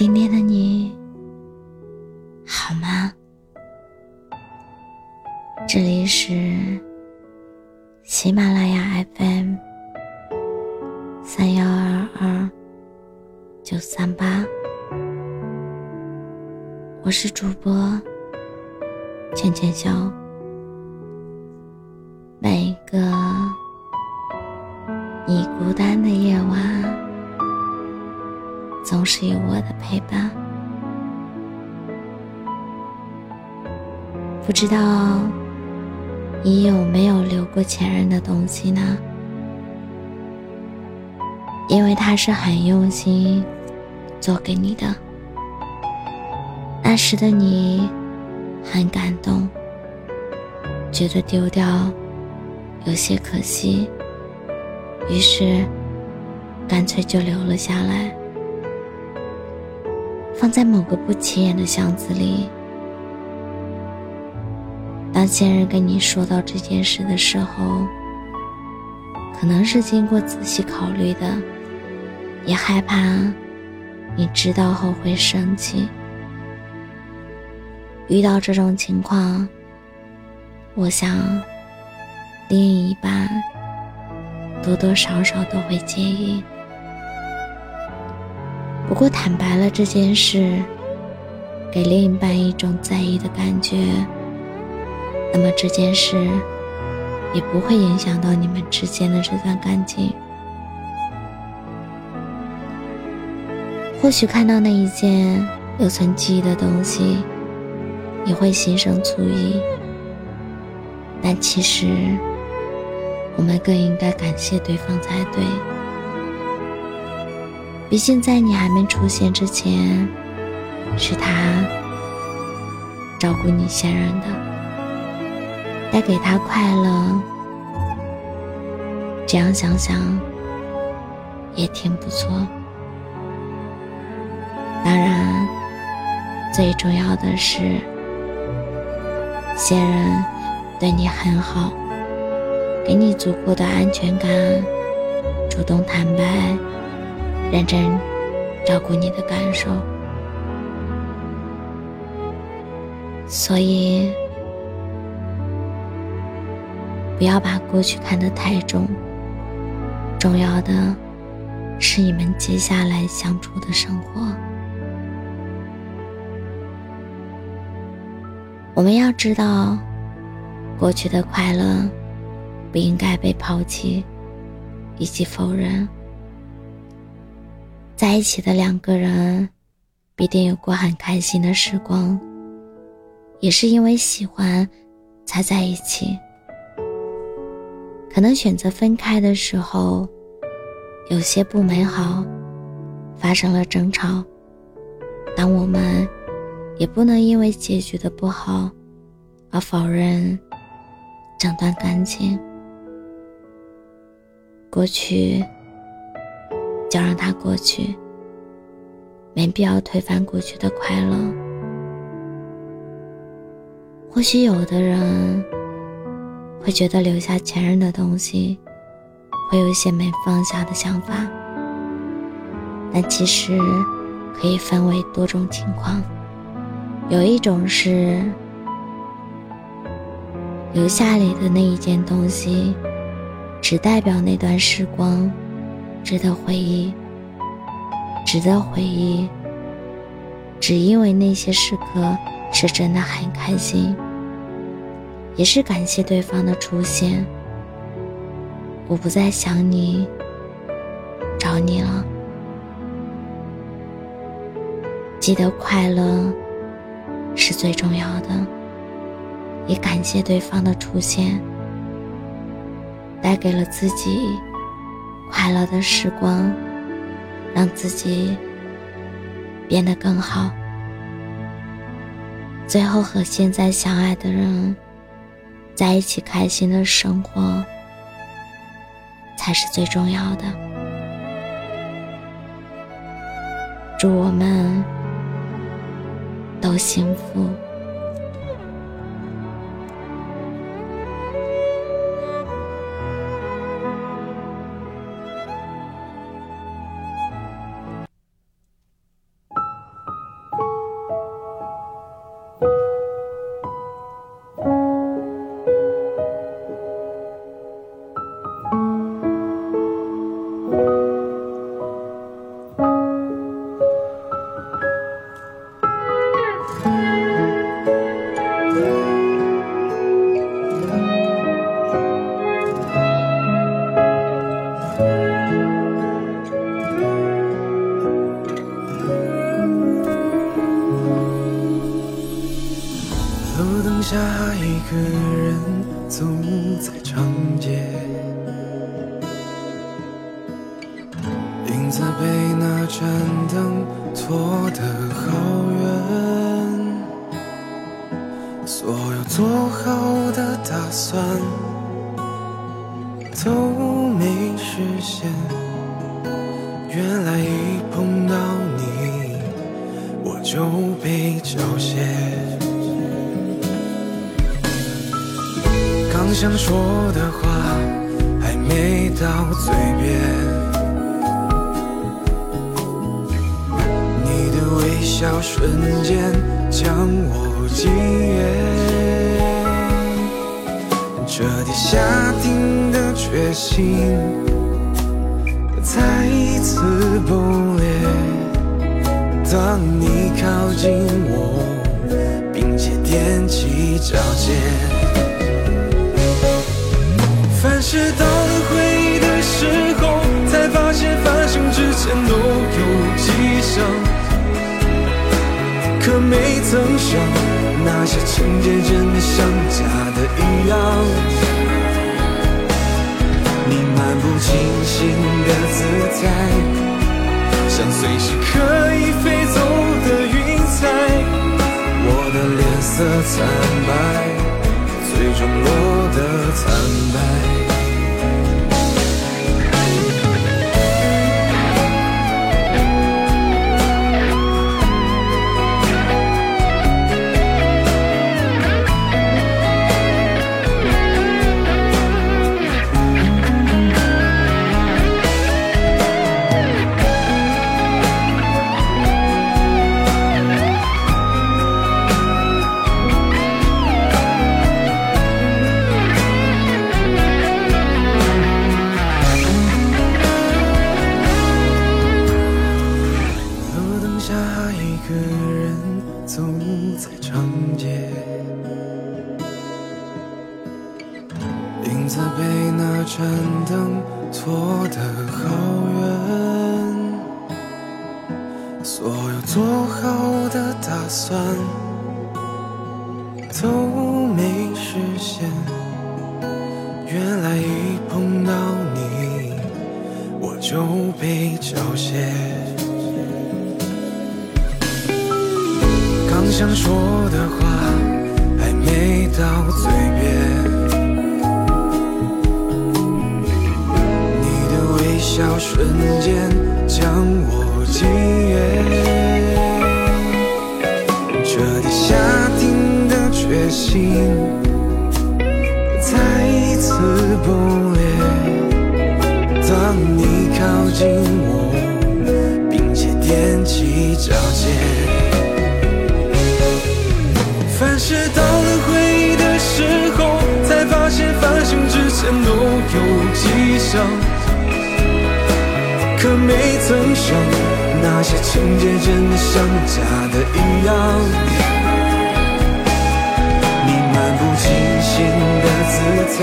今天的你好吗？这里是喜马拉雅 FM 三幺二二九三八，我是主播浅浅笑。不知道你有没有留过前任的东西呢？因为他是很用心做给你的，那时的你很感动，觉得丢掉有些可惜，于是干脆就留了下来，放在某个不起眼的箱子里。当现任跟你说到这件事的时候，可能是经过仔细考虑的，也害怕你知道后会生气。遇到这种情况，我想另一半多多少少都会介意。不过坦白了这件事，给另一半一种在意的感觉。那么这件事也不会影响到你们之间的这段感情。或许看到那一件留存记忆的东西，你会心生醋意，但其实我们更应该感谢对方才对。毕竟在你还没出现之前，是他照顾你先人的。带给他快乐，这样想想也挺不错。当然，最重要的是，现任对你很好，给你足够的安全感，主动坦白，认真照顾你的感受，所以。不要把过去看得太重，重要的是你们接下来相处的生活。我们要知道，过去的快乐不应该被抛弃以及否认。在一起的两个人必定有过很开心的时光，也是因为喜欢才在一起。可能选择分开的时候，有些不美好，发生了争吵，但我们也不能因为结局的不好而否认整段感情。过去就让它过去，没必要推翻过去的快乐。或许有的人。会觉得留下前任的东西，会有一些没放下的想法。但其实可以分为多种情况，有一种是留下里的那一件东西，只代表那段时光值得回忆，值得回忆，只因为那些时刻是真的很开心。也是感谢对方的出现，我不再想你，找你了。记得快乐是最重要的，也感谢对方的出现，带给了自己快乐的时光，让自己变得更好。最后和现在相爱的人。在一起开心的生活才是最重要的。祝我们都幸福。被那盏灯拖得好远，所有做好的打算都没实现。原来一碰到你，我就被缴械。刚想说的话还没到嘴边。笑瞬间将我惊艳，彻底下定的决心再一次崩裂。当你靠近我，并且踮起脚尖，凡事到了回忆的时候，才发现发生之前都有可没曾想，那些情节真的像假的一样。你漫不经心的姿态，像随时可以飞走的云彩。我的脸色惨白，最终落得惨败一个人走在长街。影子被那盏灯拖得好远所有做好的打算都没实现。瞬间将我惊艳，彻底下定的决心再一次崩裂。当你靠近我，并且踮起脚尖，凡事到了回忆的时候，才发现反省之前都有迹象。没曾想，那些情节真的像假的一样。你漫不经心的姿态，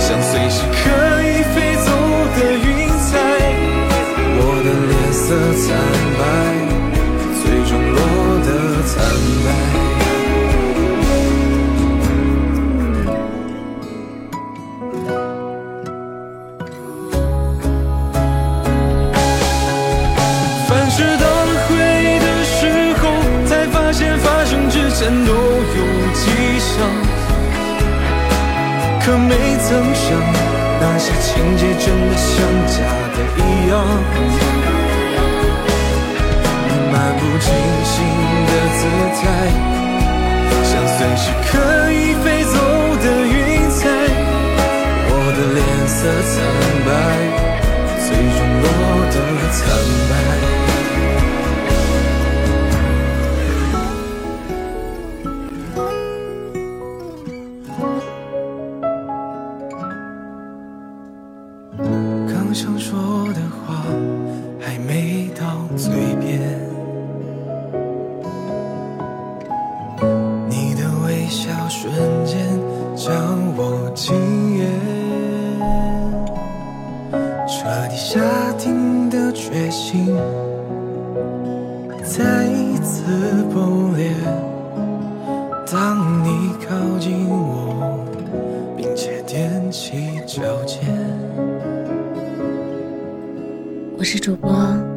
像随时可可没曾想，那些情节真的像假的一样。你漫不经心的姿态，像随时可以飞走的云彩。我的脸色惨白，最终落得惨想说的话还没到嘴边，是主播。